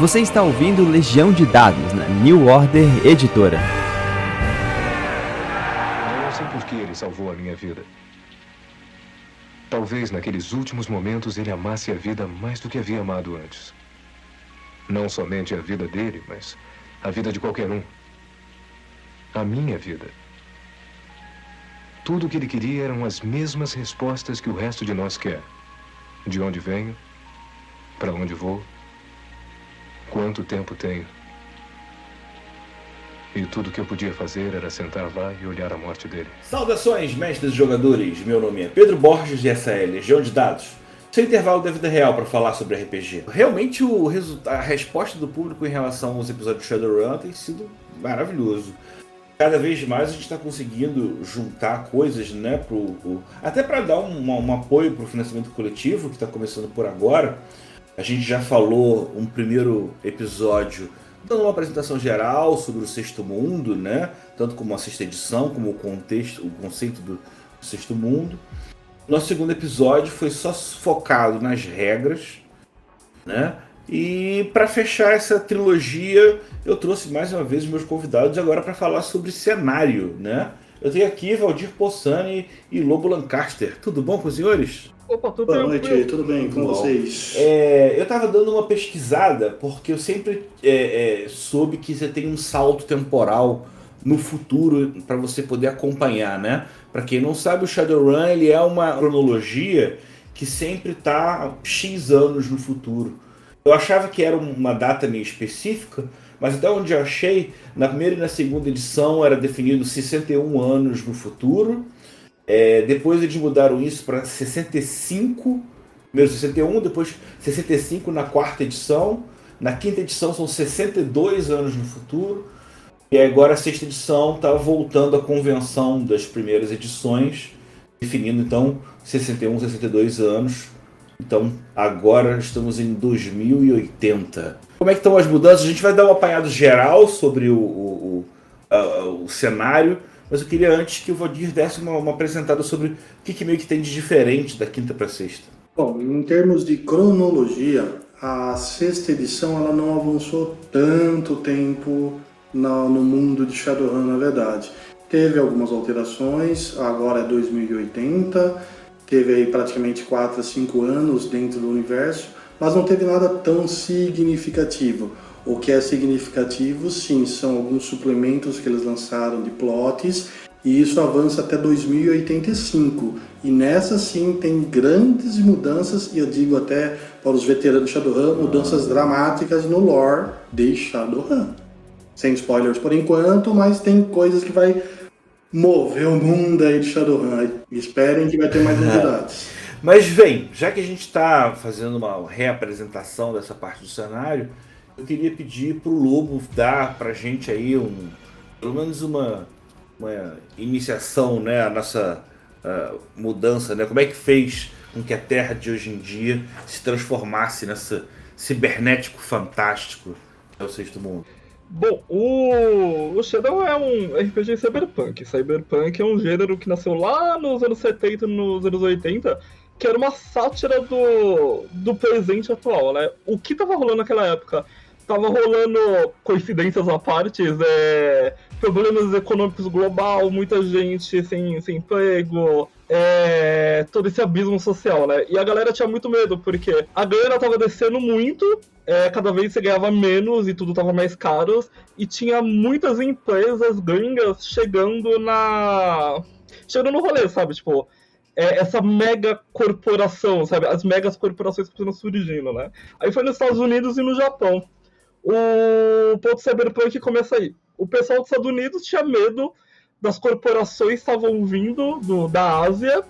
Você está ouvindo Legião de Dados na New Order Editora. Eu não sei por que ele salvou a minha vida. Talvez naqueles últimos momentos ele amasse a vida mais do que havia amado antes. Não somente a vida dele, mas a vida de qualquer um. A minha vida. Tudo o que ele queria eram as mesmas respostas que o resto de nós quer. De onde venho? Para onde vou? Quanto tempo tenho? E tudo que eu podia fazer era sentar lá e olhar a morte dele. Saudações, mestres e jogadores! Meu nome é Pedro Borges e essa é Legião de Dados. Sem intervalo da vida real para falar sobre RPG. Realmente o a resposta do público em relação aos episódios de Shadowrun tem sido maravilhoso. Cada vez mais a gente está conseguindo juntar coisas, né, pro, pro até para dar um, um apoio para o financiamento coletivo que está começando por agora. A gente já falou um primeiro episódio dando uma apresentação geral sobre o Sexto Mundo, né? Tanto como a sexta edição, como o contexto, o conceito do Sexto Mundo. Nosso segundo episódio foi só focado nas regras, né? E para fechar essa trilogia, eu trouxe mais uma vez os meus convidados agora para falar sobre cenário, né? Eu tenho aqui Valdir Possani e Lobo Lancaster. Tudo bom com os senhores? Opa, tudo Boa noite, tudo bem com vocês? É, eu estava dando uma pesquisada porque eu sempre é, é, soube que você tem um salto temporal no futuro para você poder acompanhar, né? Para quem não sabe, o Shadowrun ele é uma cronologia que sempre está x anos no futuro. Eu achava que era uma data meio específica, mas até onde eu achei, na primeira e na segunda edição era definido 61 anos no futuro é, depois eles mudaram isso para 65, primeiro 61, depois 65 na quarta edição. Na quinta edição são 62 anos no futuro. E agora a sexta edição está voltando à convenção das primeiras edições, definindo então 61, 62 anos. Então agora estamos em 2080. Como é que estão as mudanças? A gente vai dar um apanhado geral sobre o, o, o, o cenário mas eu queria antes que o Valdir desse uma, uma apresentada sobre o que, que meio que tem de diferente da quinta para sexta. Bom, em termos de cronologia, a sexta edição ela não avançou tanto tempo no, no mundo de Shadowrun, na verdade. Teve algumas alterações, agora é 2080, teve aí praticamente 4 a 5 anos dentro do universo, mas não teve nada tão significativo. O que é significativo, sim, são alguns suplementos que eles lançaram de plots e isso avança até 2085. E nessa sim tem grandes mudanças, e eu digo até para os veteranos de Shadowrun, mudanças dramáticas no lore de Shadowrun. Sem spoilers por enquanto, mas tem coisas que vai mover o mundo aí de Shadowrun. Esperem que vai ter mais novidades. Mas vem, já que a gente está fazendo uma reapresentação dessa parte do cenário, eu queria pedir pro Lobo dar pra gente aí um, pelo menos uma, uma iniciação, né, a nossa uh, mudança, né? Como é que fez com que a Terra de hoje em dia se transformasse nessa cibernético fantástico é o sexto mundo? Bom, o, o Shadow é um RPG cyberpunk. Cyberpunk é um gênero que nasceu lá nos anos 70 nos anos 80, que era uma sátira do, do presente atual, né? O que tava rolando naquela época? Tava rolando coincidências à parte, é, problemas econômicos global, muita gente sem, sem emprego, é, todo esse abismo social, né? E a galera tinha muito medo, porque a grana tava descendo muito, é, cada vez você ganhava menos e tudo tava mais caro, e tinha muitas empresas gringas chegando na. chegando no rolê, sabe? Tipo, é, essa mega corporação, sabe? As megas corporações que estão surgindo, né? Aí foi nos Estados Unidos e no Japão o ponto cyberpunk começa aí. O pessoal dos Estados Unidos tinha medo das corporações que estavam vindo do, da Ásia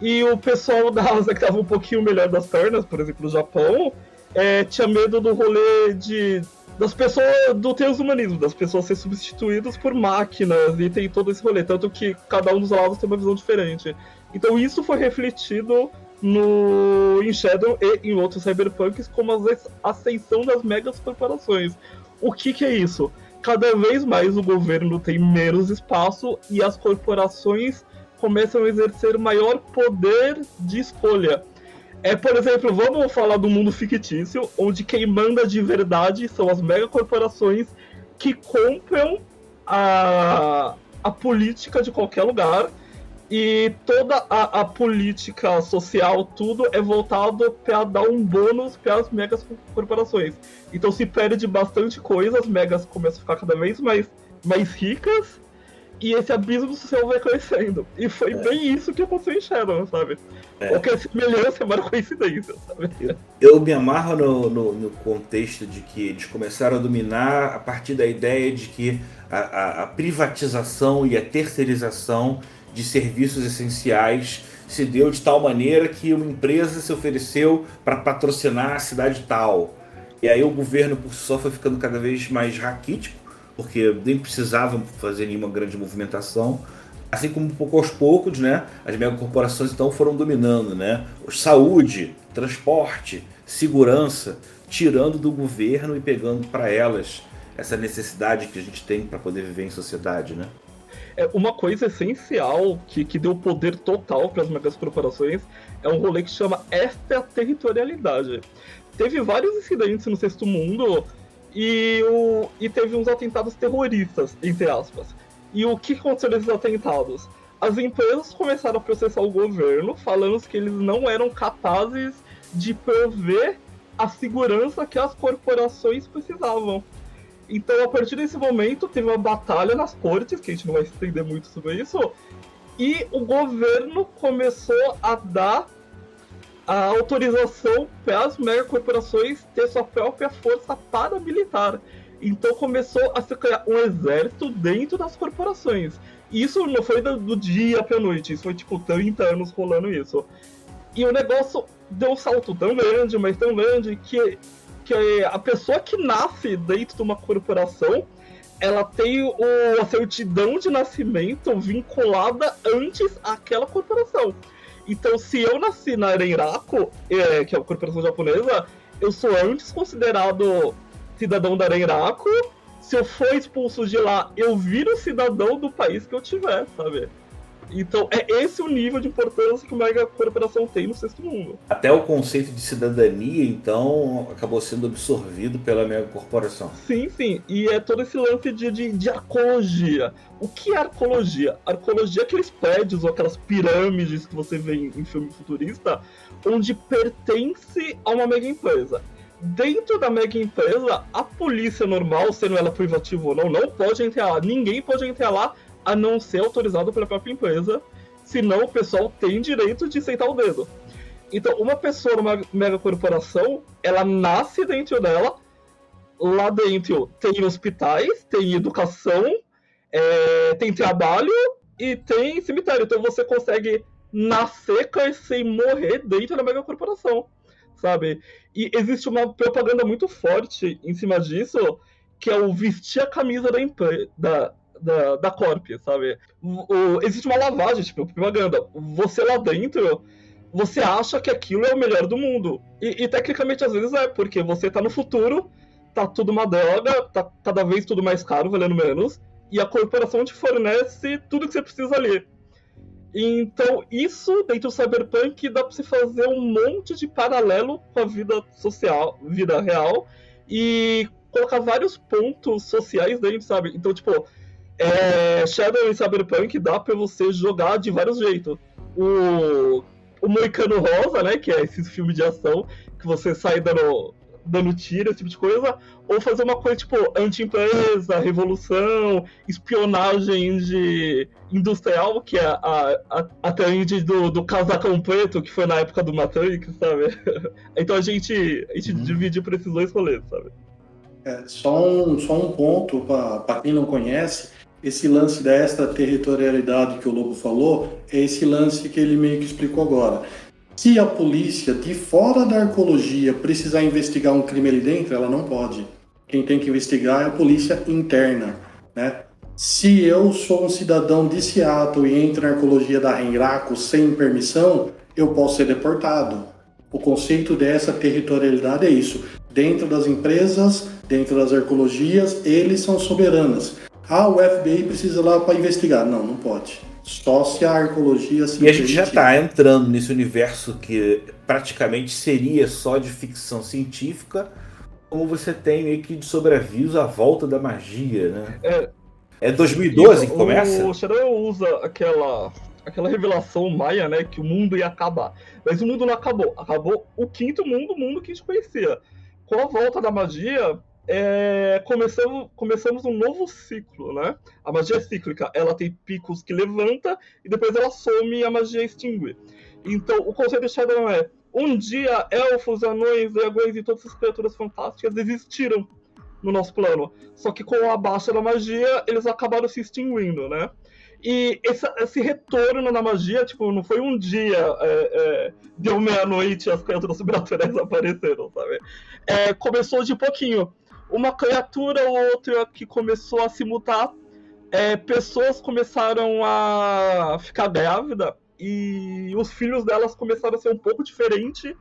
e o pessoal da Ásia que estava um pouquinho melhor das pernas, por exemplo, o Japão, é, tinha medo do rolê de das pessoas do transhumanismo, das pessoas serem substituídas por máquinas e tem todo esse rolê, tanto que cada um dos lados tem uma visão diferente. Então isso foi refletido no em Shadow e em outros cyberpunks como a ascensão das megas corporações. O que, que é isso? Cada vez mais o governo tem menos espaço e as corporações começam a exercer maior poder de escolha. É, por exemplo, vamos falar do mundo fictício, onde quem manda de verdade são as megacorporações que compram a, a política de qualquer lugar e toda a, a política social, tudo é voltado para dar um bônus para as megas corporações. Então se perde bastante coisa, as megas começam a ficar cada vez mais, mais ricas e esse abismo social vai crescendo. E foi é. bem isso que aconteceu em Shadow, sabe? É. Qualquer semelhança é uma coincidência, sabe? Eu, eu me amarro no, no, no, contexto de que eles começaram a dominar a partir da ideia de que a, a, a privatização e a terceirização de serviços essenciais se deu de tal maneira que uma empresa se ofereceu para patrocinar a cidade tal. E aí o governo por si só foi ficando cada vez mais raquítico, porque nem precisavam fazer nenhuma grande movimentação. Assim como pouco aos poucos, né, as megacorporações então foram dominando, né, saúde, transporte, segurança, tirando do governo e pegando para elas essa necessidade que a gente tem para poder viver em sociedade, né? É uma coisa essencial que, que deu poder total para as megas corporações é um rolê que chama extraterritorialidade. Teve vários incidentes no Sexto Mundo e, o, e teve uns atentados terroristas, entre aspas. E o que aconteceu nesses atentados? As empresas começaram a processar o governo, falando que eles não eram capazes de prover a segurança que as corporações precisavam. Então, a partir desse momento, teve uma batalha nas cortes, que a gente não vai estender muito sobre isso, e o governo começou a dar a autorização para as megacorporações ter sua própria força paramilitar. Então começou a se criar um exército dentro das corporações. E isso não foi do dia para noite, isso foi tipo 30 anos rolando isso. E o negócio deu um salto tão grande, mas tão grande, que que a pessoa que nasce dentro de uma corporação ela tem o, a certidão de nascimento vinculada antes àquela corporação. Então, se eu nasci na Arenraku, é, que é a corporação japonesa, eu sou antes considerado cidadão da Arenraku. Se eu for expulso de lá, eu viro cidadão do país que eu tiver, sabe? Então, é esse o nível de importância que uma mega corporação tem no sexto mundo. Até o conceito de cidadania, então, acabou sendo absorvido pela mega corporação. Sim, sim. E é todo esse lance de, de, de arcologia. O que é arcologia? Arcologia é aqueles prédios ou aquelas pirâmides que você vê em, em filme futurista, onde pertence a uma mega empresa dentro da mega empresa, a polícia normal, sendo ela privativa ou não, não pode entrar lá. Ninguém pode entrar lá a não ser autorizado pela própria empresa, senão o pessoal tem direito de sentar o dedo. Então, uma pessoa numa mega corporação, ela nasce dentro dela, lá dentro tem hospitais, tem educação, é, tem trabalho e tem cemitério. Então você consegue nascer, crescer e morrer dentro da mega corporação, sabe? E existe uma propaganda muito forte em cima disso, que é o vestir a camisa da, da, da, da Corp, sabe? O, existe uma lavagem, tipo, propaganda. Você lá dentro, você acha que aquilo é o melhor do mundo. E, e tecnicamente às vezes é, porque você tá no futuro, tá tudo uma droga, tá cada vez tudo mais caro, valendo menos, e a corporação te fornece tudo que você precisa ali. Então, isso dentro do Cyberpunk dá pra você fazer um monte de paralelo com a vida social, vida real, e colocar vários pontos sociais dentro, sabe? Então, tipo, é, Shadow e Cyberpunk dá pra você jogar de vários jeitos. O, o Moicano Rosa, né? Que é esse filme de ação que você sai dando, dando tiro, esse tipo de coisa. Ou fazer uma coisa tipo anti-empresa, revolução, espionagem de industrial, que é a, a, a trend do, do casacão preto, que foi na época do Matrix, sabe? então a gente, a gente uhum. divide por esses dois rolês, sabe? É, só, um, só um ponto para quem não conhece esse lance da extraterritorialidade que o Lobo falou é esse lance que ele meio que explicou agora. Se a polícia de fora da arcologia precisar investigar um crime ali dentro, ela não pode. Quem tem que investigar é a polícia interna, né? Se eu sou um cidadão de Seattle e entro na arcologia da Renraco sem permissão, eu posso ser deportado. O conceito dessa territorialidade é isso. Dentro das empresas, dentro das arcologias, eles são soberanas. Ah, o FBI precisa lá para investigar. Não, não pode. Só se a arqueologia se E a gente já está entrando nesse universo que praticamente seria só de ficção científica, como você tem meio que de sobreaviso a volta da magia, né? É, É 2012 que o- começa? O Shadow usa aquela, aquela revelação maia, né? Que o mundo ia acabar. Mas o mundo não acabou. Acabou o quinto mundo, o mundo que a gente conhecia. Com a volta da magia, é, começamos, começamos um novo ciclo, né? A magia é cíclica. Ela tem picos que levanta e depois ela some e a magia extingue. Então, o conceito de Shadow é um dia elfos, anões, dragões e todas essas criaturas fantásticas existiram no nosso plano. Só que com a baixa da magia, eles acabaram se extinguindo, né? E esse, esse retorno na magia, tipo, não foi um dia, é, é, deu meia-noite e as criaturas sobrenaturais apareceram, sabe? É, começou de pouquinho. Uma criatura ou outra que começou a se mutar, é, pessoas começaram a ficar grávida e os filhos delas começaram a ser um pouco diferentes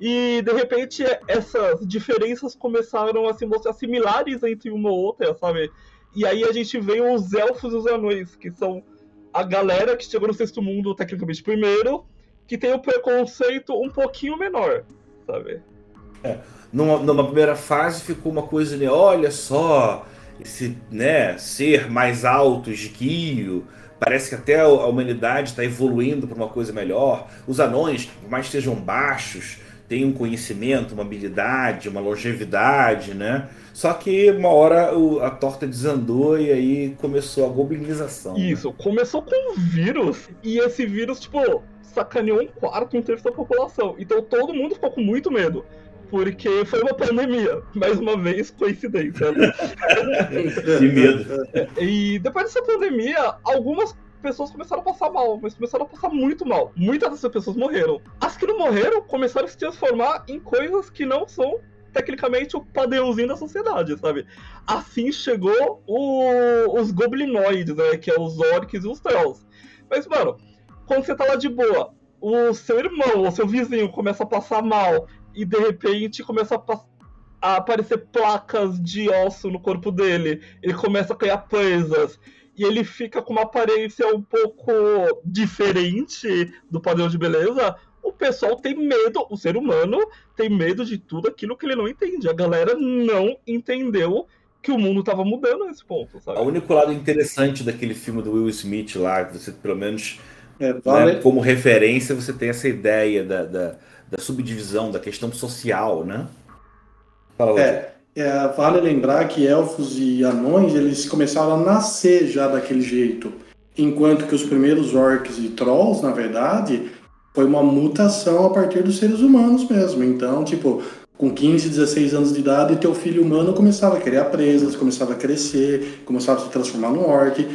e de repente essas diferenças começaram a se mostrar similares entre uma ou outra, sabe? E aí a gente vê os elfos e os anões, que são a galera que chegou no sexto mundo tecnicamente primeiro, que tem o preconceito um pouquinho menor, sabe? Numa, numa primeira fase ficou uma coisa, né? Olha só, esse né, ser mais alto, esguio. Parece que até a humanidade está evoluindo para uma coisa melhor. Os anões, por mais que sejam baixos, têm um conhecimento, uma habilidade, uma longevidade, né? Só que uma hora o- a torta desandou e aí começou a goblinização. né? Isso, começou com um vírus, e esse vírus, tipo, sacaneou um quarto, um terço da população. Então todo mundo ficou com muito medo. Porque foi uma pandemia. Mais uma vez, coincidência. né? Que medo. E depois dessa pandemia, algumas pessoas começaram a passar mal, mas começaram a passar muito mal. Muitas dessas pessoas morreram. As que não morreram começaram a se transformar em coisas que não são tecnicamente o padrãozinho da sociedade, sabe? Assim chegou o- os goblinoides, né? Que é os orcs e os trolls. Mas, mano, quando você tá lá de boa, o seu irmão ou seu vizinho começa a passar mal e de repente começa a, a aparecer placas de osso no corpo dele, ele começa a criar presas e ele fica com uma aparência um pouco diferente do padrão de beleza, o pessoal tem medo, o ser humano tem medo de tudo aquilo que ele não entende. A galera não entendeu que o mundo tava mudando nesse ponto, sabe? O único lado interessante daquele filme do Will Smith lá, que você pelo menos É, né, vale, como referência, você tem essa ideia da, da, da subdivisão, da questão social, né? Fala. É, é, vale lembrar que elfos e anões eles começaram a nascer já daquele jeito, enquanto que os primeiros orcs e trolls, na verdade, foi uma mutação a partir dos seres humanos mesmo. Então, tipo, com 15, 16 anos de idade, teu filho humano começava a criar presas, começava a crescer, começava a se transformar num orc.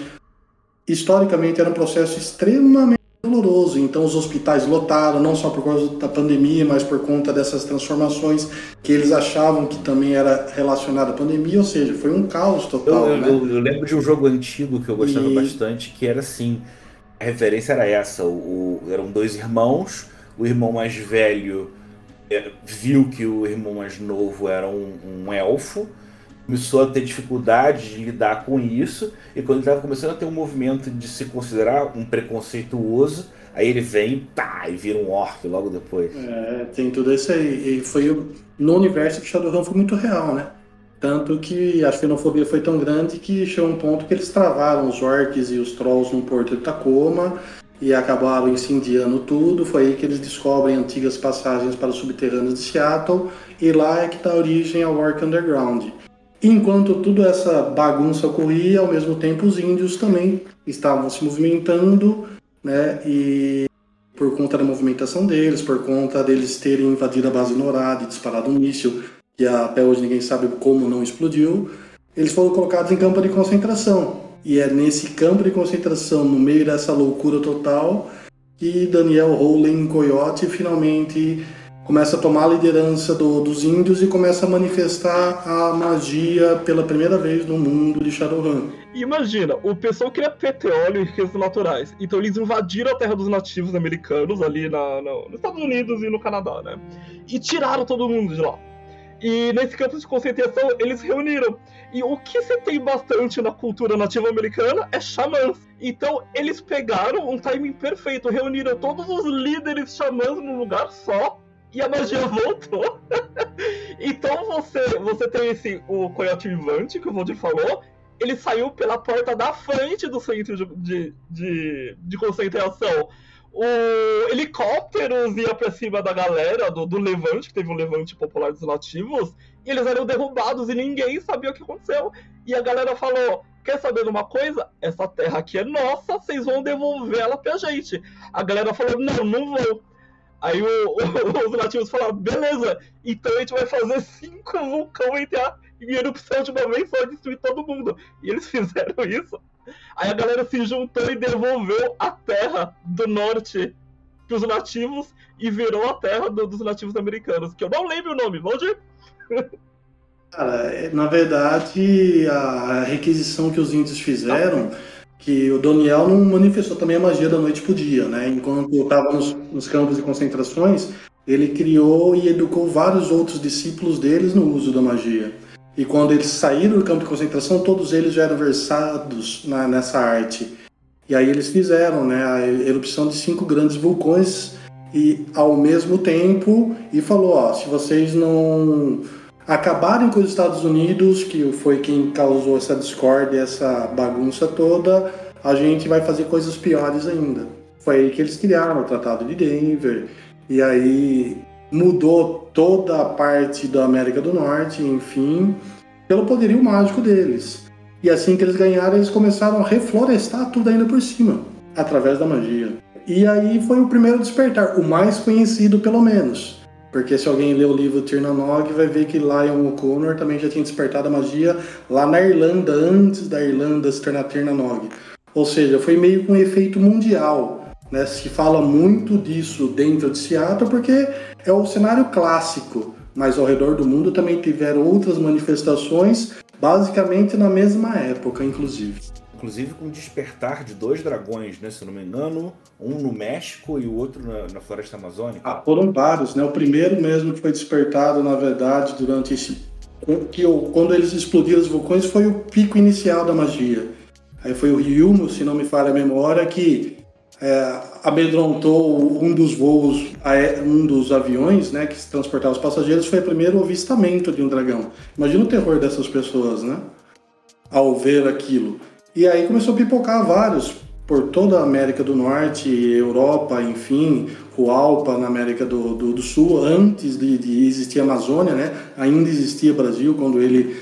Historicamente era um processo extremamente doloroso, então os hospitais lotaram, não só por causa da pandemia, mas por conta dessas transformações que eles achavam que também era relacionada à pandemia, ou seja, foi um caos total, eu- né? eu- eu lembro de um jogo antigo que eu gostava E- bastante, que era assim. A referência era essa: o, o- eram dois irmãos, o irmão mais velho é, viu que o irmão mais novo era um, um elfo, começou a ter dificuldade de lidar com isso, e quando ele estava começando a ter um movimento de se considerar um preconceituoso, aí ele vem pá, e vira um orc logo depois. É, tem tudo isso aí. E foi no universo que Shadowrun foi muito real, né? Tanto que a xenofobia foi tão grande que chegou um ponto que eles travaram os orcs e os trolls no porto de Tacoma e acabaram incendiando tudo. Foi aí que eles descobrem antigas passagens para os subterrâneos de Seattle e lá é que dá origem ao Orc Underground. Enquanto toda essa bagunça ocorria, ao mesmo tempo os índios também estavam se movimentando, né? E por conta da movimentação deles, por conta deles terem invadido a base Norad e disparado um míssil, que até hoje ninguém sabe como não explodiu, eles foram colocados em campo de concentração. E é nesse campo de concentração, no meio dessa loucura total, que Daniel Rowling Coyote finalmente começa a tomar a liderança do- dos índios e começa a manifestar a magia pela primeira vez no mundo de Shadowrun. Imagina, o pessoal queria petróleo e riquezas naturais. Então eles invadiram a terra dos nativos americanos ali na, na- nos Estados Unidos e no Canadá, né? E tiraram todo mundo de lá. E nesse campo de concentração eles reuniram. E o que você tem bastante na cultura nativa americana é xamãs. Então eles pegaram um timing perfeito, reuniram todos os líderes xamãs num lugar só e a magia voltou. então você, você tem esse o coiote vivante que o Valdir falou. Ele saiu pela porta da frente do centro de, de, de, de concentração o helicópteros ia pra cima da galera do, do Levante, que teve um Levante popular dos nativos, e eles eram derrubados e ninguém sabia o que aconteceu. E a galera falou: Quer saber de uma coisa? Essa terra aqui é nossa, vocês vão devolver ela pra gente. A galera falou: Não, não vou. Aí o, o, os nativos falaram: Beleza, então a gente vai fazer cinco vulcões entrar em erupção de uma vez só destruir todo mundo. E eles fizeram isso. Aí a galera se juntou e devolveu a terra do norte pros nativos e virou a terra do, dos nativos americanos, que eu não lembro o nome, Valdir? Cara, é, na verdade, a requisição que os índios fizeram, que o Doniel não manifestou também a magia da noite pro dia, né? Enquanto estava nos, nos campos de concentrações, ele criou e educou vários outros discípulos deles no uso da magia. E quando eles saíram do campo de concentração, todos eles já eram versados na, nessa arte. E aí eles fizeram né, a erupção de cinco grandes vulcões e ao mesmo tempo e falou, ó, se vocês não acabarem com os Estados Unidos, que foi quem causou essa discórdia, essa bagunça toda, a gente vai fazer coisas piores ainda. Foi aí que eles criaram o Tratado de Denver. E aí mudou toda a parte da América do Norte, enfim, pelo poderio mágico deles. E assim que eles ganharam, eles começaram a reflorestar tudo ainda por cima, através da magia. E aí foi o primeiro despertar, o mais conhecido pelo menos. Porque se alguém ler o livro Tirnanog, vai ver que Lion O'Connor também já tinha despertado a magia lá na Irlanda, antes da Irlanda se tornar Tirnanog. Ou seja, foi meio que um efeito mundial. Né? Se fala muito disso dentro de Seattle porque é o cenário clássico, mas ao redor do mundo também tiveram outras manifestações, basicamente na mesma época, inclusive. Inclusive com o despertar de dois dragões, né? Se eu não me engano, um no México e o outro na, na floresta amazônica. Ah, foram vários, né? O primeiro mesmo que foi despertado, na verdade, durante esse. Que quando eles explodiram os vulcões foi o pico inicial da magia. Aí foi o Ryumo, se não me falha a memória, que é, amedrontou um dos voos, um dos aviões, né, que transportava os passageiros, foi o primeiro avistamento de um dragão. Imagina o terror dessas pessoas, né, ao ver aquilo. E aí começou a pipocar vários por toda a América do Norte, Europa, enfim, Hualpa na América do, do, do Sul, antes de, de, existir a Amazônia, né, ainda existia Brasil quando ele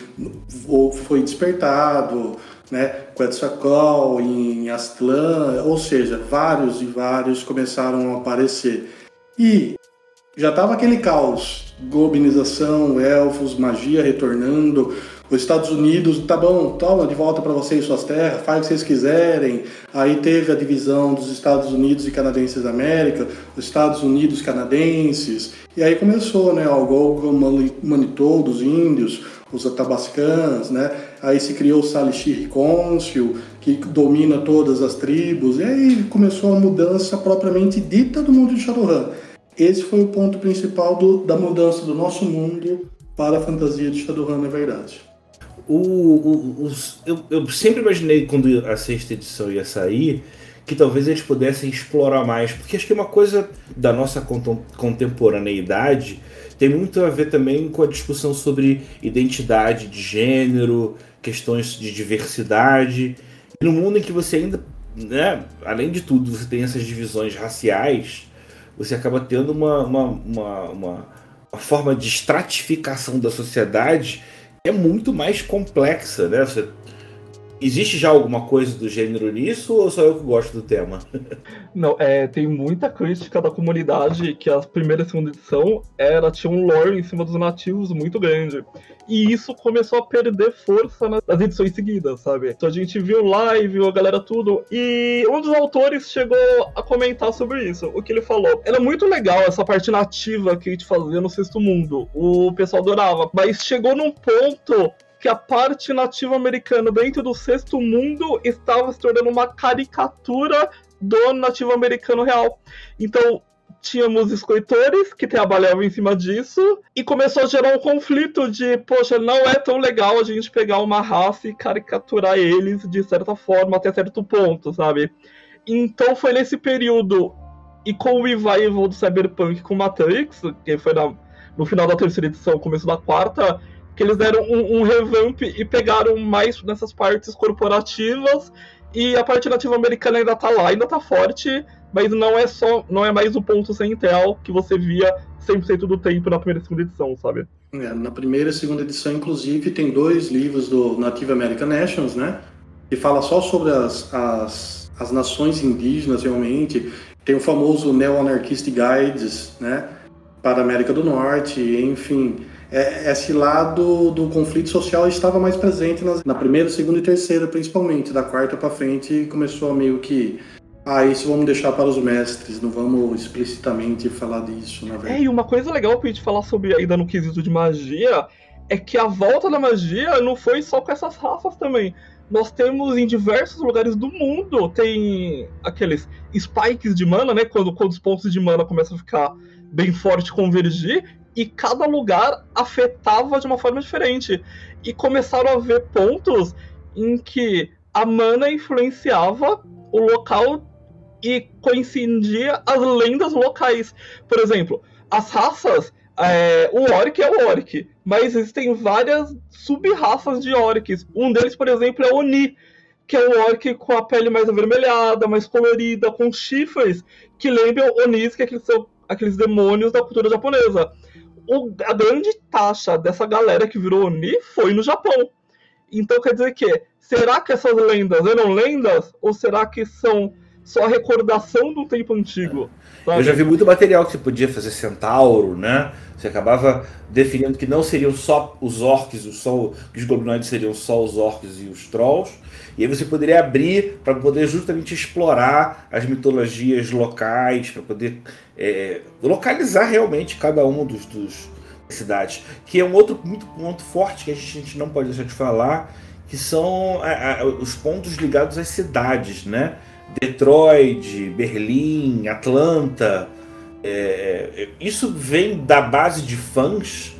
foi despertado né? Quetzalcoatl, em Aztlán, ou seja, vários e vários começaram a aparecer. E já estava aquele caos, globalização, elfos, magia retornando, os Estados Unidos, tá bom, toma de volta para vocês suas terras, faz o que vocês quiserem. Aí teve a divisão dos Estados Unidos e canadenses da América, os Estados Unidos canadenses. E aí começou, né, o Golgo Manitou dos índios, os atabascãs, né? Aí se criou o Salishir Côncio, que domina todas as tribos, e aí começou a mudança propriamente dita do mundo de Shadowrun. Esse foi o ponto principal do, da mudança do nosso mundo para a fantasia de Shadowrun, na verdade. O, o, os, eu, eu sempre imaginei quando a sexta edição ia sair que talvez eles pudessem explorar mais, porque acho que uma coisa da nossa contemporaneidade tem muito a ver também com a discussão sobre identidade de gênero, questões de diversidade. E no mundo em que você ainda, né, além de tudo, você tem essas divisões raciais, você acaba tendo uma, uma, uma, uma, uma forma de estratificação da sociedade é muito mais complexa, né? Você Existe já alguma coisa do gênero nisso ou só eu que gosto do tema? Não, é, tem muita crítica da comunidade que a primeira e segunda edição era, tinha um lore em cima dos nativos muito grande. E isso começou a perder força nas edições seguidas, sabe? Então a gente viu live, viu a galera tudo, e um dos autores chegou a comentar sobre isso. O que ele falou. Era muito legal essa parte nativa que a gente fazia no Sexto Mundo. O pessoal adorava, mas chegou num ponto que a parte nativa americana dentro do sexto mundo estava se tornando uma caricatura do nativo americano real. Então, tínhamos escritores que trabalhavam em cima disso e começou a gerar um conflito de, poxa, não é tão legal a gente pegar uma raça e caricaturar eles de certa forma até certo ponto, sabe? Então foi nesse período e com o revival do Cyberpunk com Matrix, que foi na, no final da terceira edição, começo da quarta, que eles deram um, um revamp e pegaram mais nessas partes corporativas e a parte nativa americana ainda tá lá, ainda tá forte, mas não é só, não é mais o ponto central que você via 100% do tempo na primeira e segunda edição, sabe? É, na primeira e segunda edição, inclusive, tem dois livros do Native American Nations, né? Que fala só sobre as, as, as nações indígenas, realmente, tem o famoso Neo-Anarchist Guides, né, para a América do Norte, enfim. É, esse lado do conflito social estava mais presente nas, na primeira, segunda e terceira, principalmente. Da quarta para frente começou meio que ah, isso vamos deixar para os mestres, não vamos explicitamente falar disso, na verdade. É, e uma coisa legal pra gente falar sobre ainda no quesito de magia é que a volta da magia não foi só com essas raças também nós temos em diversos lugares do mundo, tem aqueles spikes de mana, né? Quando, quando os pontos de mana começam a ficar bem forte, convergir, e cada lugar afetava de uma forma diferente. E começaram a ver pontos em que a mana influenciava o local e coincidia as lendas locais. Por exemplo, as raças é, o Orc é o Orc, mas existem várias sub-raças de Orcs. Um deles, por exemplo, é o Oni, que é o Orc com a pele mais avermelhada, mais colorida, com chifres, que lembram Onis, que é aqueles, aqueles demônios da cultura japonesa. O, a grande taxa dessa galera que virou Oni foi no Japão. Então quer dizer que, será que essas lendas eram lendas? Ou será que são só recordação do tempo antigo? Sabe? Eu já vi muito material que você podia fazer centauro, né? Você acabava definindo que não seriam só os orcs, os, só, os goblinoides seriam só os orcs e os trolls. E aí você poderia abrir para poder justamente explorar as mitologias locais, para poder é, localizar realmente cada um dos, dos cidades. Que é um outro muito ponto forte que a gente, a gente não pode deixar de falar, que são a, a, os pontos ligados às cidades, né? Detroit, Berlim, Atlanta. É, é, isso vem da base de fãs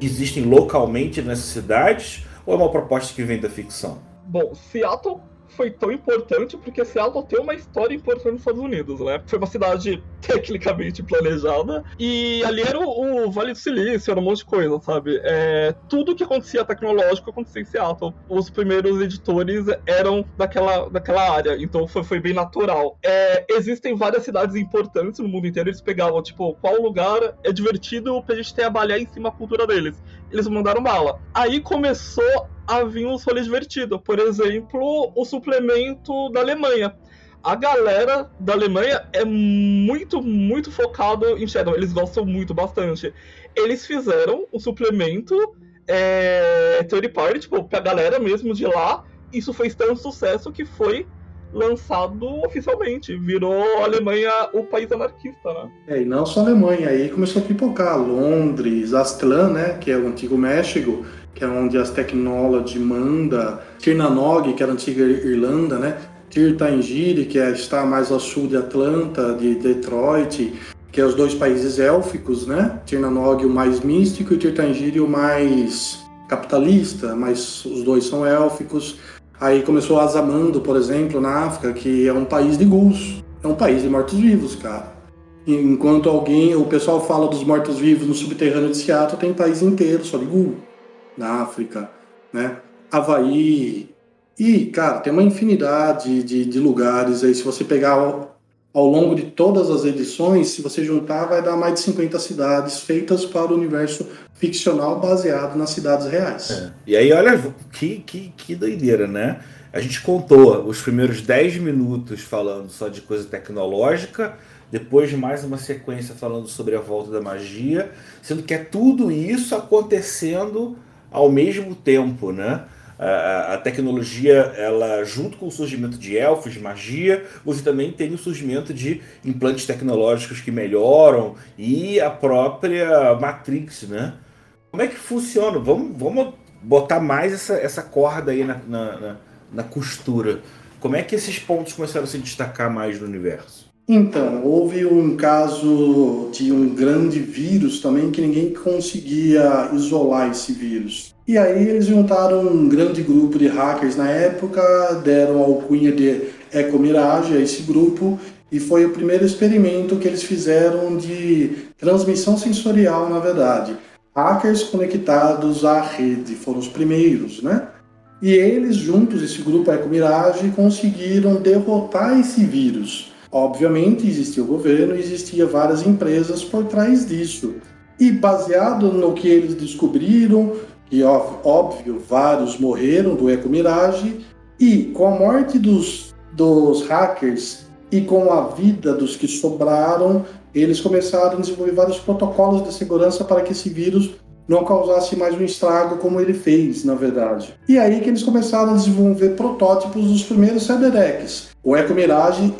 que existem localmente nessas cidades ou é uma proposta que vem da ficção? Bom, Seattle foi tão importante porque Seattle tem uma história importante nos Estados Unidos, né? Foi uma cidade tecnicamente planejada e ali era o, o Vale do Silício, era um monte de coisa, sabe? É, tudo que acontecia tecnológico acontecia em Seattle. Os primeiros editores eram daquela, daquela área, então foi, foi bem natural. É, existem várias cidades importantes no mundo inteiro, eles pegavam, tipo, qual lugar é divertido pra gente trabalhar em cima da cultura deles. Eles mandaram bala. Aí começou havia uns rolês divertidos. Por exemplo, o suplemento da Alemanha. A galera da Alemanha é muito, muito focado em Shadow. Eles gostam muito, bastante. Eles fizeram um suplemento é, party, tipo, pra galera mesmo de lá. Isso fez tanto sucesso que foi lançado oficialmente. Virou a Alemanha o país anarquista, né? É, e não só a Alemanha, aí começou a pipocar. Londres, Aztlán, né, que é o antigo México, que é onde as Technology manda, Tirnanog, que era a antiga Irlanda, né? Tirtangire, que é, está mais ao sul de Atlanta, de Detroit, que é os dois países élficos, né? Tirnanog o mais místico e Tirtangire o mais capitalista, mas os dois são élficos. Aí começou Azamando, por exemplo, na África, que é um país de ghouls, é um país de mortos-vivos, cara. Enquanto alguém, o pessoal fala dos mortos-vivos no subterrâneo de Seattle, tem país inteiro só de ghoul na África, né? Havaí. E, cara, tem uma infinidade de, de lugares aí. Se você pegar ao, ao, longo de todas as edições, se você juntar, vai dar mais de 50 cidades feitas para o universo ficcional baseado nas cidades reais. É. E aí, olha que, que, que doideira, né? A gente contou os primeiros 10 minutos falando só de coisa tecnológica, depois de mais uma sequência falando sobre a volta da magia, sendo que é tudo isso acontecendo ao mesmo tempo, né? A, a, tecnologia, ela junto com o surgimento de elfos, de magia, você também tem o surgimento de implantes tecnológicos que melhoram e a própria Matrix, né? Como é que funciona? Vamos, vamos botar mais essa, essa corda aí na, na, na, na costura. Como é que esses pontos começaram a se destacar mais no universo? Então, houve um caso de um grande vírus também que ninguém conseguia isolar esse vírus. E aí eles juntaram um grande grupo de hackers na época, deram a alcunha de Ecomirage a esse grupo e foi o primeiro experimento que eles fizeram de transmissão sensorial, na verdade. Hackers conectados à rede foram os primeiros, né? E eles juntos, esse grupo Ecomirage, conseguiram derrotar esse vírus. Obviamente existia o governo existia várias empresas por trás disso. E baseado no que eles descobriram, e óbvio, vários morreram do Eco Mirage, e com a morte dos, dos hackers e com a vida dos que sobraram, eles começaram a desenvolver vários protocolos de segurança para que esse vírus não causasse mais um estrago como ele fez, na verdade. E aí que eles começaram a desenvolver protótipos dos primeiros cyberdecks. O Eco Mirage,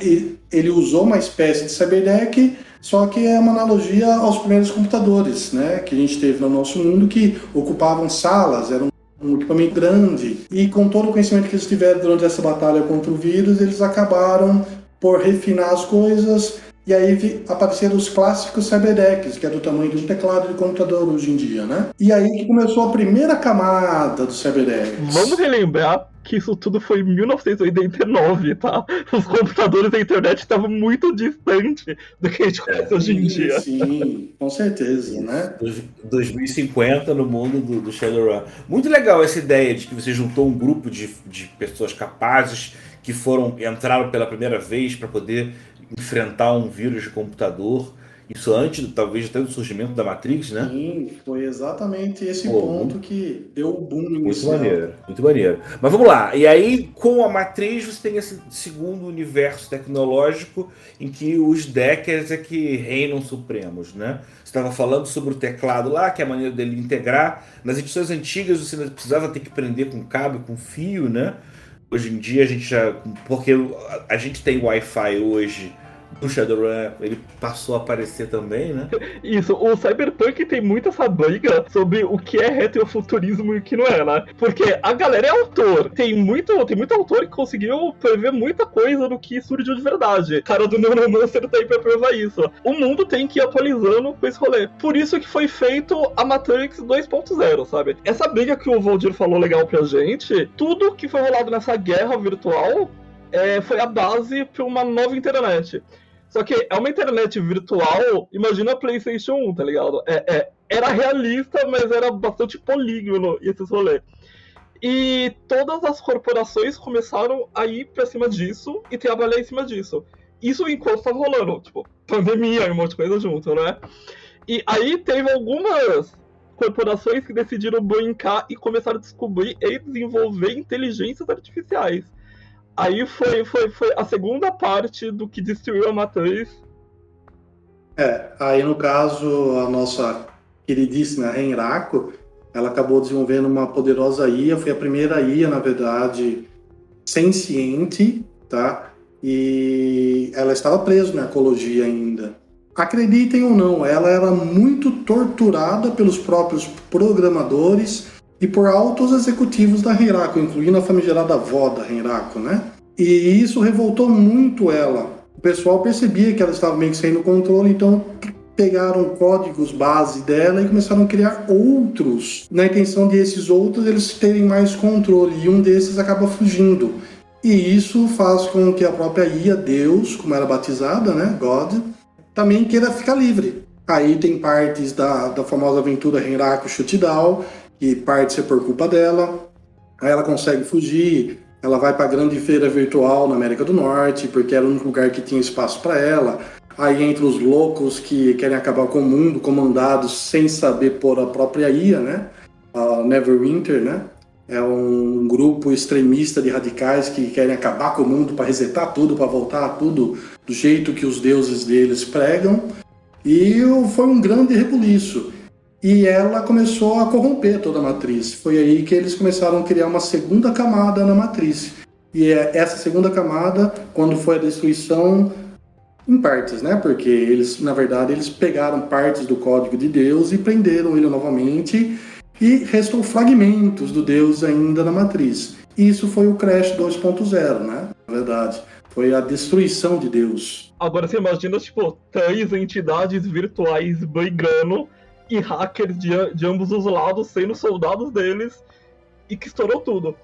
ele usou uma espécie de cyberdeck, só que é uma analogia aos primeiros computadores, né, que a gente teve no nosso mundo que ocupavam salas, eram um equipamento grande. E com todo o conhecimento que eles tiveram durante essa batalha contra o vírus, eles acabaram por refinar as coisas e aí apareceram os clássicos cyberdecks, que é do tamanho de um teclado de computador hoje em dia, né? E aí que começou a primeira camada do cyberdeck. Vamos relembrar que isso tudo foi em 1989, tá? Os computadores da internet estavam muito distantes do que a gente conhece é, hoje em dia. Sim, com certeza, né? 2050 no mundo do, do Shadowrun. Muito legal essa ideia de que você juntou um grupo de, de pessoas capazes que foram entraram pela primeira vez para poder enfrentar um vírus de computador. Isso antes, talvez, até do surgimento da Matrix, né? Sim, foi exatamente esse Pô, ponto que deu o boom inicial. Muito maneiro, muito maneiro. Mas vamos lá. E aí, com a Matriz, você tem esse segundo universo tecnológico em que os deckers é que reinam supremos, né? Você estava falando sobre o teclado lá, que é a maneira dele integrar. Nas edições antigas, você precisava ter que prender com cabo, com fio, né? Hoje em dia a gente já. Porque a gente tem Wi-Fi hoje no Shadowrun ele passou a aparecer também, né? Isso, o Cyberpunk tem muito essa briga sobre o que é retrofuturismo e o que não é, né? Porque a galera é autor, tem muito, tem muito autor que conseguiu prever muita coisa do que surgiu de verdade. Cara do Neuromancer tá aí pra provar isso. O mundo tem que ir atualizando com esse rolê. Por isso que foi feito a Matrix 2.0, sabe? Essa briga que o Valdir falou legal pra gente, tudo que foi rolado nessa guerra virtual é, foi a base para uma nova internet. Só que é uma internet virtual, imagina a PlayStation 1, tá ligado? É, é, era realista, mas era bastante polígono esse rolê. E todas as corporações começaram a ir pra cima disso e trabalhar em cima disso. Isso enquanto estava rolando, tipo, pandemia e um monte de coisa junto, né? E aí teve algumas corporações que decidiram brincar e começaram a descobrir e desenvolver inteligências artificiais. Aí foi, foi, foi a segunda parte do que destruiu a matriz. É, aí no caso, a nossa queridíssima Renraku, ela acabou desenvolvendo uma poderosa IA, foi a primeira IA, na verdade, senciente, tá? E ela estava presa na ecologia ainda. Acreditem ou não, ela era muito torturada pelos próprios programadores e por altos executivos da Henraku, incluindo a famigerada avó da Henraku, né? E isso revoltou muito ela. O pessoal percebia que ela estava meio que sem no controle, então pegaram códigos base dela e começaram a criar outros, na intenção de esses outros eles terem mais controle, e um desses acaba fugindo. E isso faz com que a própria IA, Deus, como era batizada, né, God, também queira ficar livre. Aí tem partes da, da famosa aventura Renraku Shutdown, que parte é por culpa dela. Aí ela consegue fugir, ela vai para a grande feira virtual na América do Norte, porque era o único lugar que tinha espaço para ela. Aí entre os loucos que querem acabar com o mundo, comandados sem saber por a própria IA, né? A Neverwinter, né? É um grupo extremista de radicais que querem acabar com o mundo para resetar tudo, para voltar tudo do jeito que os deuses deles pregam. E foi um grande rebuliço e ela começou a corromper toda a matriz. Foi aí que eles começaram a criar uma segunda camada na matriz. E é essa segunda camada, quando foi a destruição em partes, né? Porque eles, na verdade, eles pegaram partes do código de Deus e prenderam ele novamente e restou fragmentos do Deus ainda na matriz. Isso foi o Crash 2.0, né? Na verdade, Foi a destruição de Deus. Agora você imagina, tipo, três entidades virtuais brigando e hackers de, de ambos os lados sendo soldados deles e que estourou tudo.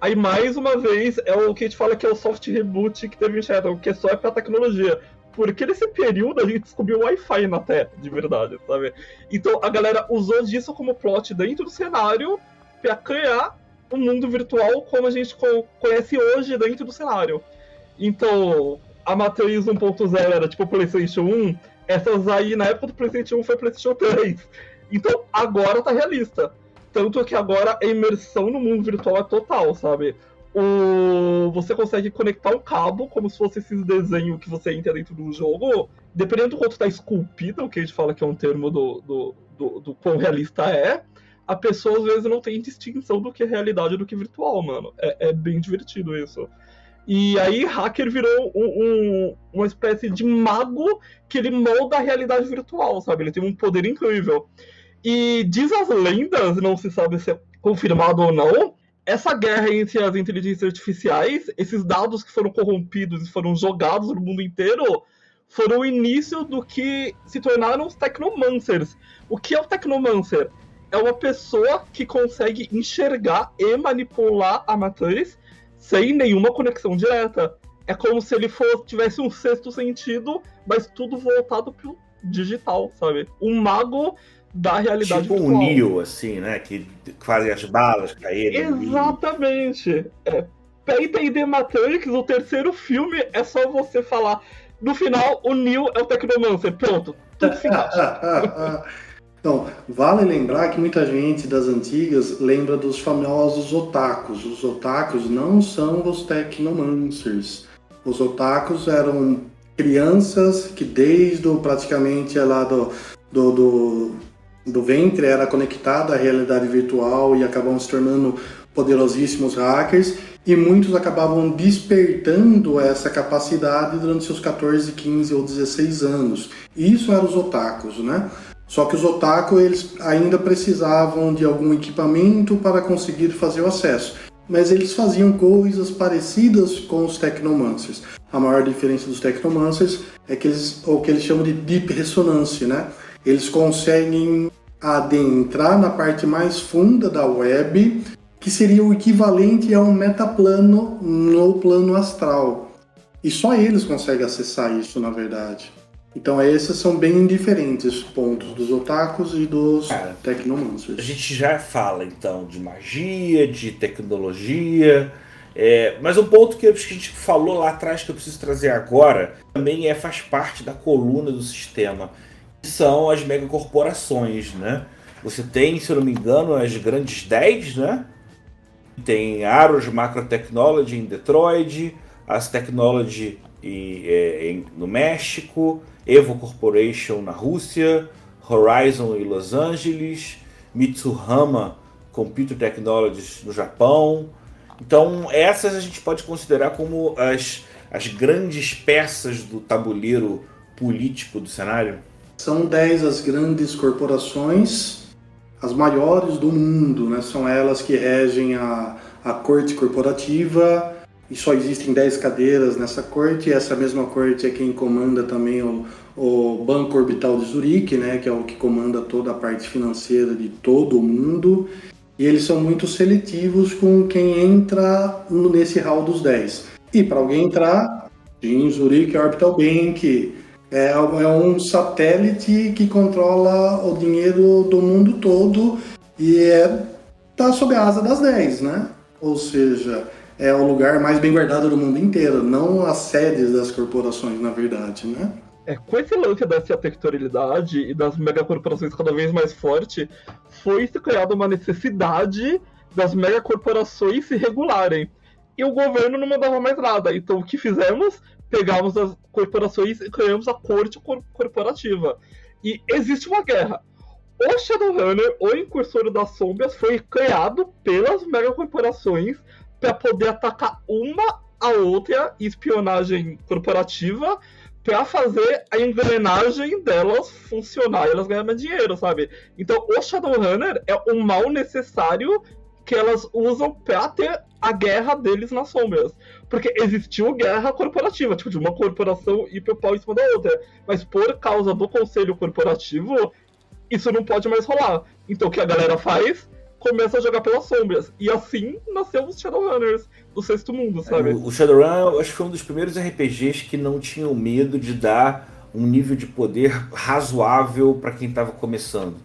Aí, mais uma vez, é o que a gente fala que é o soft reboot que teve em Shadow, que só é pra tecnologia. Porque nesse período a gente descobriu o Wi-Fi na Terra, de verdade, sabe? Então a galera usou disso como plot dentro do cenário para criar um mundo virtual como a gente conhece hoje dentro do cenário. Então, a Matriz 1.0 era tipo PlayStation 1, essas aí na época do PlayStation 1 foi PlayStation 3. Então, agora tá realista. Tanto que agora a imersão no mundo virtual é total, sabe? O... Você consegue conectar um cabo, como se fosse esses desenhos que você entra dentro do jogo. Dependendo do quanto tá esculpido, que a gente fala que é um termo do, do, do, do quão realista é, a pessoa às vezes não tem distinção do que é realidade do que virtual, mano. É, é bem divertido isso. E aí, hacker virou um, um, uma espécie de mago que ele molda a realidade virtual, sabe? Ele tem um poder incrível. E diz as lendas, não se sabe se é confirmado ou não, essa guerra entre as inteligências artificiais, esses dados que foram corrompidos e foram jogados no mundo inteiro, foram o início do que se tornaram os Technomancers. O que é o Technomancer? É uma pessoa que consegue enxergar e manipular a matriz sem nenhuma conexão direta. É como se ele fosse, tivesse um sexto sentido, mas tudo voltado pro digital, sabe? Um mago da realidade tipo virtual. um Neo, assim, né? Que fazem as balas caírem. Exatamente. É, pra entender Matrix, o terceiro filme é só você falar. No final, o Neo é o Tecnomancer. Pronto. Tudo se encaixa. Então, vale lembrar que muita gente das antigas lembra dos famosos otakus. Os otakus não são os Technomancers. Os otakus eram crianças que desde o, praticamente é lá do, do, do, do ventre era conectada à realidade virtual e acabavam se tornando poderosíssimos hackers e muitos acabavam despertando essa capacidade durante seus 14, 15 ou 16 anos. Isso eram os otakus, né? Só que os otaku eles ainda precisavam de algum equipamento para conseguir fazer o acesso. Mas eles faziam coisas parecidas com os Technomancers. A maior diferença dos Technomancers é que eles, o que eles chamam de Deep Resonance, né? Eles conseguem adentrar na parte mais funda da web, que seria o equivalente a um metaplano no plano astral. E só eles conseguem acessar isso, na verdade. Então esses são bem diferentes pontos dos otakus e dos Cara, Technomancers. A gente já fala então de magia, de tecnologia, é, mas um ponto que a gente falou lá atrás que eu preciso trazer agora também é faz parte da coluna do sistema, que são as megacorporações, né? Você tem, se eu não me engano, as grandes 10, né? Tem Aros Macro Technology em Detroit, as Technology em, é, em, no México, Evo Corporation na Rússia, Horizon em Los Angeles, Mitsuhama Computer Technologies no Japão. Então, essas a gente pode considerar como as, as grandes peças do tabuleiro político do cenário? São 10 as grandes corporações, as maiores do mundo, né? são elas que regem a, a corte corporativa, e só existem 10 cadeiras nessa corte, essa mesma corte é quem comanda também o, o Banco Orbital de Zurique, né, que é o que comanda toda a parte financeira de todo o mundo, e eles são muito seletivos com quem entra nesse hall dos 10. E para alguém entrar, em Zurique Orbital Bank, é, é um satélite que controla o dinheiro do mundo todo e é, tá sob a asa das 10, né? Ou seja, é o lugar mais bem guardado do mundo inteiro, não as sedes das corporações, na verdade, né? É, com esse lance dessa territorialidade e das megacorporações cada vez mais forte, foi se criada uma necessidade das megacorporações se regularem. E o governo não mandava mais nada. Então o que fizemos? Pegamos as corporações e criamos a corte corporativa. E existe uma guerra. O Shadowrunner, o Incursor das Sombras, foi criado pelas megacorporações para poder atacar uma a outra espionagem corporativa para fazer a engrenagem delas funcionar e elas ganharem dinheiro, sabe? Então o Shadowrunner é o mal necessário que elas usam para ter a guerra deles nas sombras. porque existiu guerra corporativa, tipo, de uma corporação hiperpau em cima da outra. Mas por causa do conselho corporativo, isso não pode mais rolar. Então o que a galera faz? Começa a jogar pelas sombras. E assim nasceu os Shadowrunners do sexto mundo, sabe? O, o Shadowrun, acho que foi um dos primeiros RPGs que não tinham medo de dar um nível de poder razoável para quem estava começando.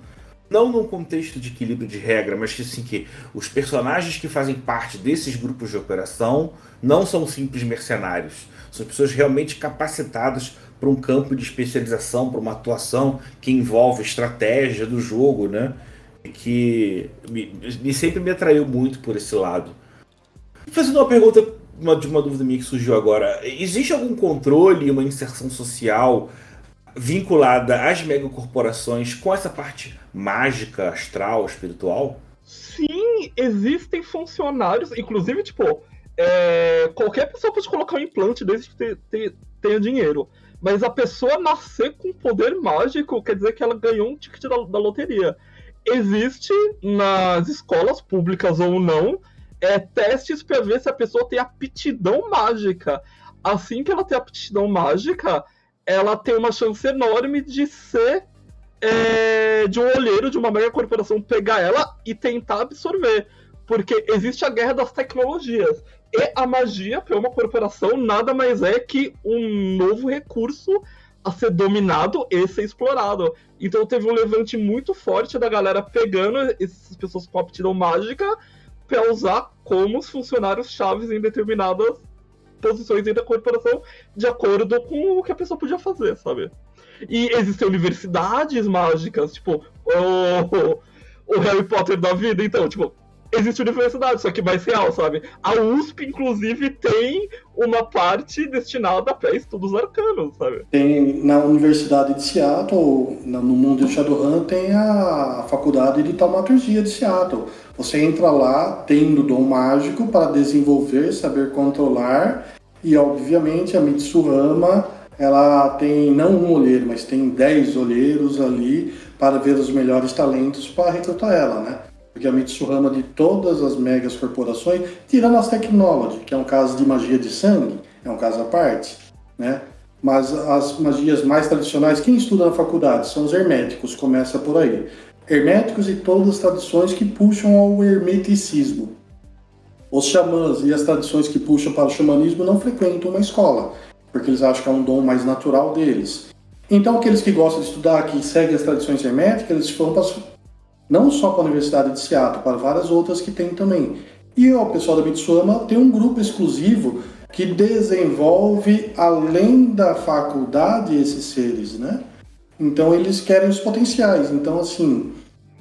Não num contexto de equilíbrio de regra, mas que assim que os personagens que fazem parte desses grupos de operação não são simples mercenários. São pessoas realmente capacitadas para um campo de especialização, para uma atuação que envolve estratégia do jogo, né? Que me, me sempre me atraiu muito por esse lado. Fazendo uma pergunta uma, de uma dúvida minha que surgiu agora. Existe algum controle, uma inserção social vinculada às megacorporações com essa parte mágica, astral, espiritual? Sim, existem funcionários, inclusive, tipo, é, qualquer pessoa pode colocar um implante desde que tenha dinheiro. Mas a pessoa nascer com poder mágico quer dizer que ela ganhou um ticket da, da loteria. Existe nas escolas públicas ou não é, testes para ver se a pessoa tem aptidão mágica. Assim que ela tem aptidão mágica, ela tem uma chance enorme de ser é, de um olheiro de uma mega corporação pegar ela e tentar absorver. Porque existe a guerra das tecnologias. E a magia, para uma corporação, nada mais é que um novo recurso a ser dominado e ser explorado. Então teve um levante muito forte da galera pegando essas pessoas com aptidão mágica para usar como funcionários chaves em determinadas posições dentro da corporação de acordo com o que a pessoa podia fazer, sabe? E existem universidades mágicas, tipo o, o Harry Potter da vida, então, tipo, existe universidade, só que mais real, sabe? A USP, inclusive, tem uma parte destinada para estudos arcanos, sabe? Tem na Universidade de Seattle, no mundo de Shadowrun, tem a Faculdade de Taumaturgia de Seattle. Você entra lá tendo dom mágico para desenvolver, saber controlar e, obviamente, a Mitsurama ela tem não um olheiro, mas tem dez olheiros ali para ver os melhores talentos para recrutar ela, né? Porque a Mitsuhama de todas as megas corporações, tirando as Technology, que é um caso de magia de sangue, é um caso à parte, né? Mas as magias mais tradicionais, quem estuda na faculdade são os herméticos, começa por aí. Herméticos e todas as tradições que puxam ao hermeticismo. Os xamãs e as tradições que puxam para o xamanismo não frequentam uma escola, porque eles acham que é um dom mais natural deles. Então, aqueles que gostam de estudar, que seguem as tradições herméticas, eles foram para não só para a Universidade de Seattle, para várias outras que tem também. E o pessoal da Mitsuama tem um grupo exclusivo que desenvolve além da faculdade esses seres, né? Então eles querem os potenciais. Então assim,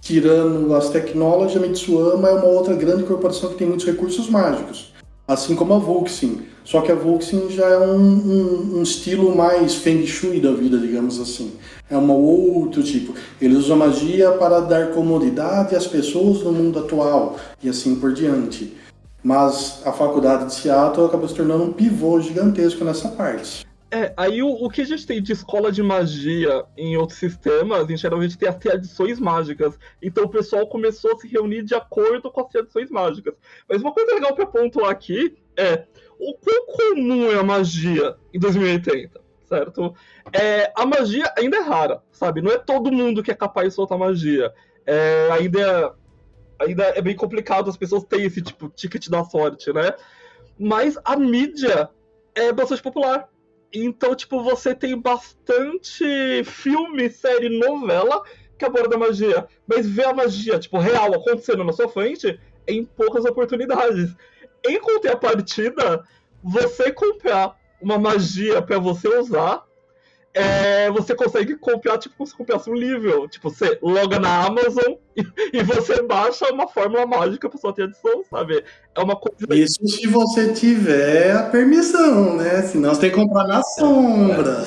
tirando as Technology, a Mitsuama é uma outra grande corporação que tem muitos recursos mágicos, assim como a Vuxin. Só que a Vuxin já é um, um, um estilo mais Feng Shui da vida, digamos assim é um outro tipo. Ele usa magia para dar comodidade às pessoas no mundo atual e assim por diante. Mas a faculdade de Seattle acabou se tornando um pivô gigantesco nessa parte. É, aí o, o que a gente tem de escola de magia em outros sistemas, em geral a gente tem as tradições mágicas. Então o pessoal começou a se reunir de acordo com as tradições mágicas. Mas uma coisa legal para pontuar aqui é o quão comum é a magia em 2080 certo? É, a magia ainda é rara, sabe? Não é todo mundo que é capaz de soltar magia. É, ainda, é, ainda é bem complicado as pessoas terem esse tipo ticket da sorte, né? Mas a mídia é bastante popular. Então, tipo, você tem bastante filme, série, novela que aborda magia. Mas ver a magia, tipo, real acontecendo na sua frente é em poucas oportunidades. Em contrapartida, você comprar uma magia para você usar, é, você consegue copiar, tipo, como se copiasse um livro. Tipo, você loga na Amazon e, e você baixa uma fórmula mágica pra sua edição, sabe? É uma coisa. Isso se você tiver a permissão, né? Senão você tem que comprar na sombra.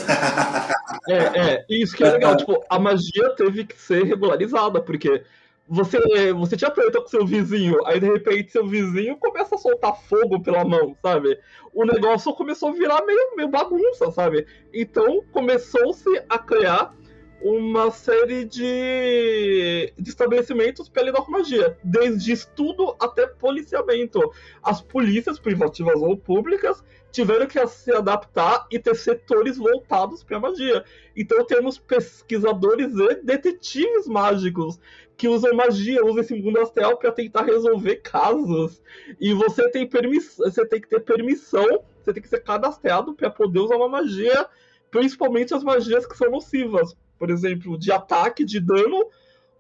É, é, isso que é legal. Tipo, a magia teve que ser regularizada, porque você, você treta com seu vizinho, aí de repente seu vizinho começa a soltar fogo pela mão, sabe? O negócio começou a virar meio, meio bagunça, sabe? Então começou-se a criar uma série de, de estabelecimentos lidar com magia, desde estudo até policiamento. As polícias privativas ou públicas tiveram que se adaptar e ter setores voltados para magia. Então temos pesquisadores e detetives mágicos que usam magia, usam esse mundo astral para tentar resolver casos. E você tem permissão, você tem que ter permissão, você tem que ser cadastrado para poder usar uma magia, principalmente as magias que são nocivas, por exemplo, de ataque, de dano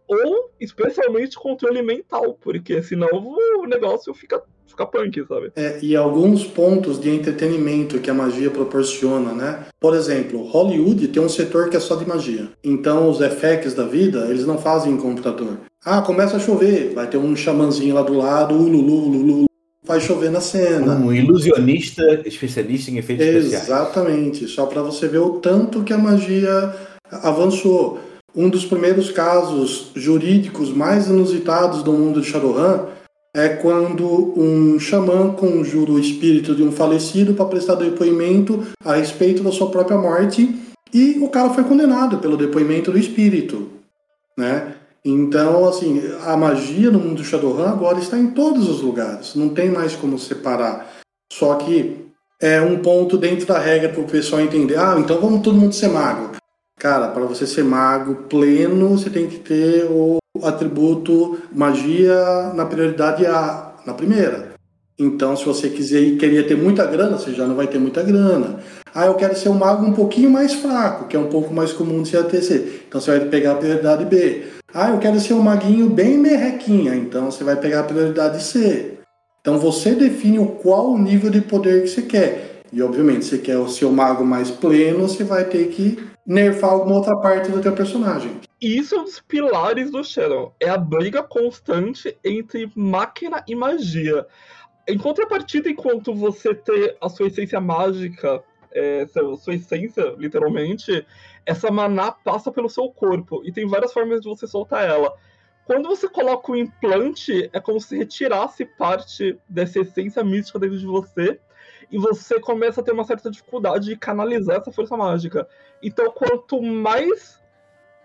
ou especialmente controle mental, porque senão o negócio fica fica punk, sabe? É, e alguns pontos de entretenimento que a magia proporciona, né? Por exemplo, Hollywood tem um setor que é só de magia. Então os effects da vida, eles não fazem em computador. Ah, começa a chover, vai ter um xamãzinho lá do lado, ululu, ululu, vai chover na cena. Um ilusionista especialista em efeitos Exatamente, especiais. Exatamente, só para você ver o tanto que a magia avançou. Um dos primeiros casos jurídicos mais inusitados do mundo de Shadowrun é quando um xamã conjura o espírito de um falecido para prestar depoimento a respeito da sua própria morte e o cara foi condenado pelo depoimento do espírito, né? Então, assim, a magia no mundo do Shadowrun agora está em todos os lugares, não tem mais como separar. Só que é um ponto dentro da regra para o pessoal entender. Ah, então vamos todo mundo ser mago. Cara, para você ser mago pleno, você tem que ter o atributo magia na prioridade A, na primeira. Então, se você quiser e queria ter muita grana, você já não vai ter muita grana. Ah, eu quero ser um mago um pouquinho mais fraco, que é um pouco mais comum de ser ATC. Então você vai pegar a prioridade B. Ah, eu quero ser um maguinho bem merrequinha, então você vai pegar a prioridade C. Então você define qual o nível de poder que você quer. E obviamente, se você quer o seu mago mais pleno, você vai ter que nerfar alguma outra parte do teu personagem. E isso é um dos pilares do Shadow. É a briga constante entre máquina e magia. Em contrapartida, enquanto você ter a sua essência mágica, é, sua essência, literalmente, essa maná passa pelo seu corpo. E tem várias formas de você soltar ela. Quando você coloca o implante, é como se retirasse parte dessa essência mística dentro de você e você começa a ter uma certa dificuldade de canalizar essa força mágica. Então, quanto mais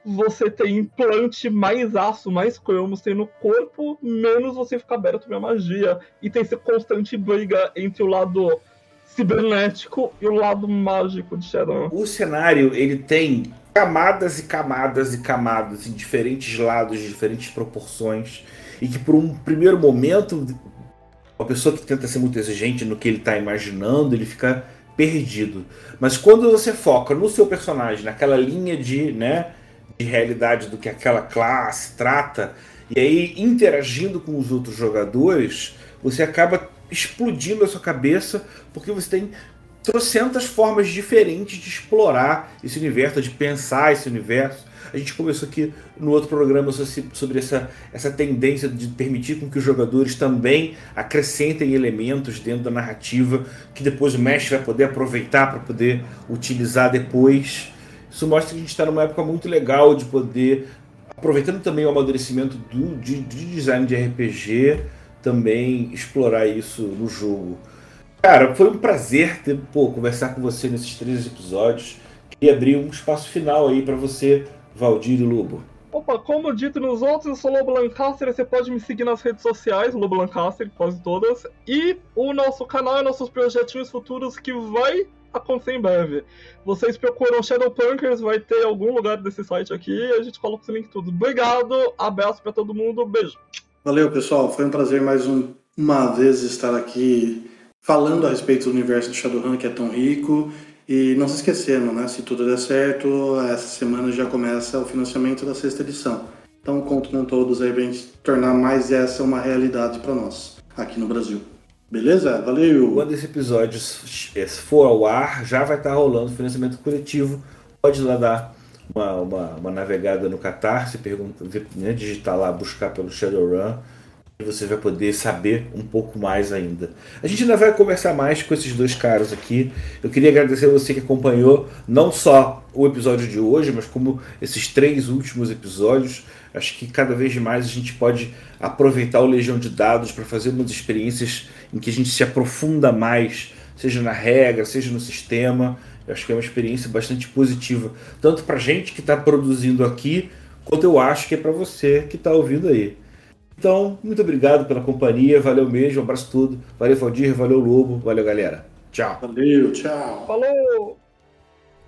você tem implante, mais aço, mais cromos tem no corpo, menos você fica aberto pra magia. E tem essa constante briga entre o lado cibernético e o lado mágico de Shadow. O cenário, ele tem camadas e camadas e camadas em diferentes lados, de diferentes proporções, e que por um primeiro momento uma pessoa que tenta ser muito exigente no que ele está imaginando, ele fica perdido. Mas quando você foca no seu personagem, naquela linha de, né, de realidade do que aquela classe trata, e aí interagindo com os outros jogadores, você acaba explodindo a sua cabeça, porque você tem trocentas formas diferentes de explorar esse universo, de pensar esse universo. A gente começou aqui no outro programa sobre essa, essa tendência de permitir com que os jogadores também acrescentem elementos dentro da narrativa que depois o mestre vai poder aproveitar para poder utilizar depois. Isso mostra que a gente está numa época muito legal de poder, aproveitando também o amadurecimento do, de, de design de RPG, também explorar isso no jogo. Cara, foi um prazer ter, pô, conversar com você nesses três episódios. Queria abrir um espaço final aí para você Valdir e Lobo. Opa, como dito nos outros, eu sou Lobo Lancaster, você pode me seguir nas redes sociais, Lobo Lancaster, quase todas, e o nosso canal e nossos projetinhos futuros que vai acontecer em breve. Vocês procuram Shadow Punkers, vai ter algum lugar desse site aqui, a gente coloca os links tudo. Obrigado, abraço para todo mundo, beijo. Valeu, pessoal, foi um prazer mais um, uma vez estar aqui falando a respeito do universo de Shadowrun, que é tão rico, e não se esquecendo, né? Se tudo der certo, essa semana já começa o financiamento da sexta edição. Então conto com todos aí pra gente tornar mais essa uma realidade para nós, aqui no Brasil. Beleza? Valeu! Quando esse episódio for ao ar, já vai estar rolando o financiamento coletivo. Pode ir lá dar uma, uma, uma navegada no Catarse, pergunta, né, digitar lá, buscar pelo Shadowrun você vai poder saber um pouco mais ainda. A gente ainda vai conversar mais com esses dois caras aqui. Eu queria agradecer a você que acompanhou não só o episódio de hoje, mas como esses três últimos episódios. Acho que cada vez mais a gente pode aproveitar o legião de dados para fazer umas experiências em que a gente se aprofunda mais, seja na regra, seja no sistema. Eu acho que é uma experiência bastante positiva, tanto para a gente que está produzindo aqui, quanto eu acho que é para você que está ouvindo aí. Então, muito obrigado pela companhia, valeu mesmo, um abraço todo. Valeu, Valdir, valeu, Lobo, valeu, galera. Tchau. Valeu, tchau. Falou!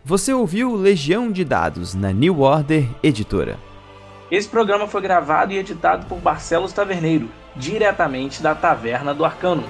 Você ouviu Legião de Dados na New Order Editora. Esse programa foi gravado e editado por Barcelos Taverneiro, diretamente da Taverna do Arcano.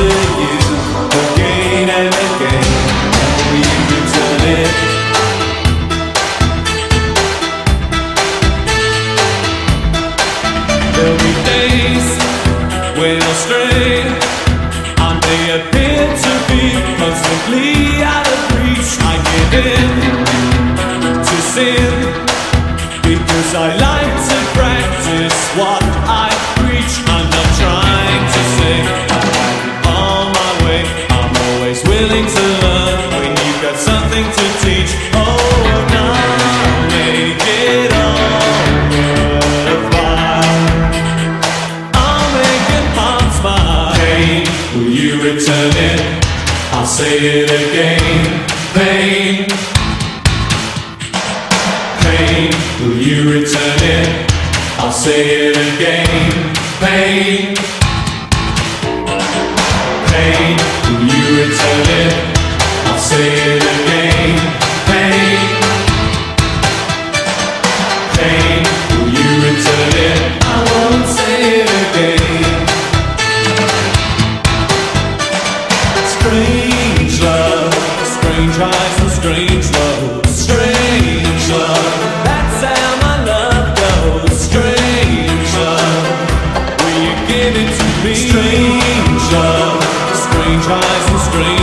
music doesn't.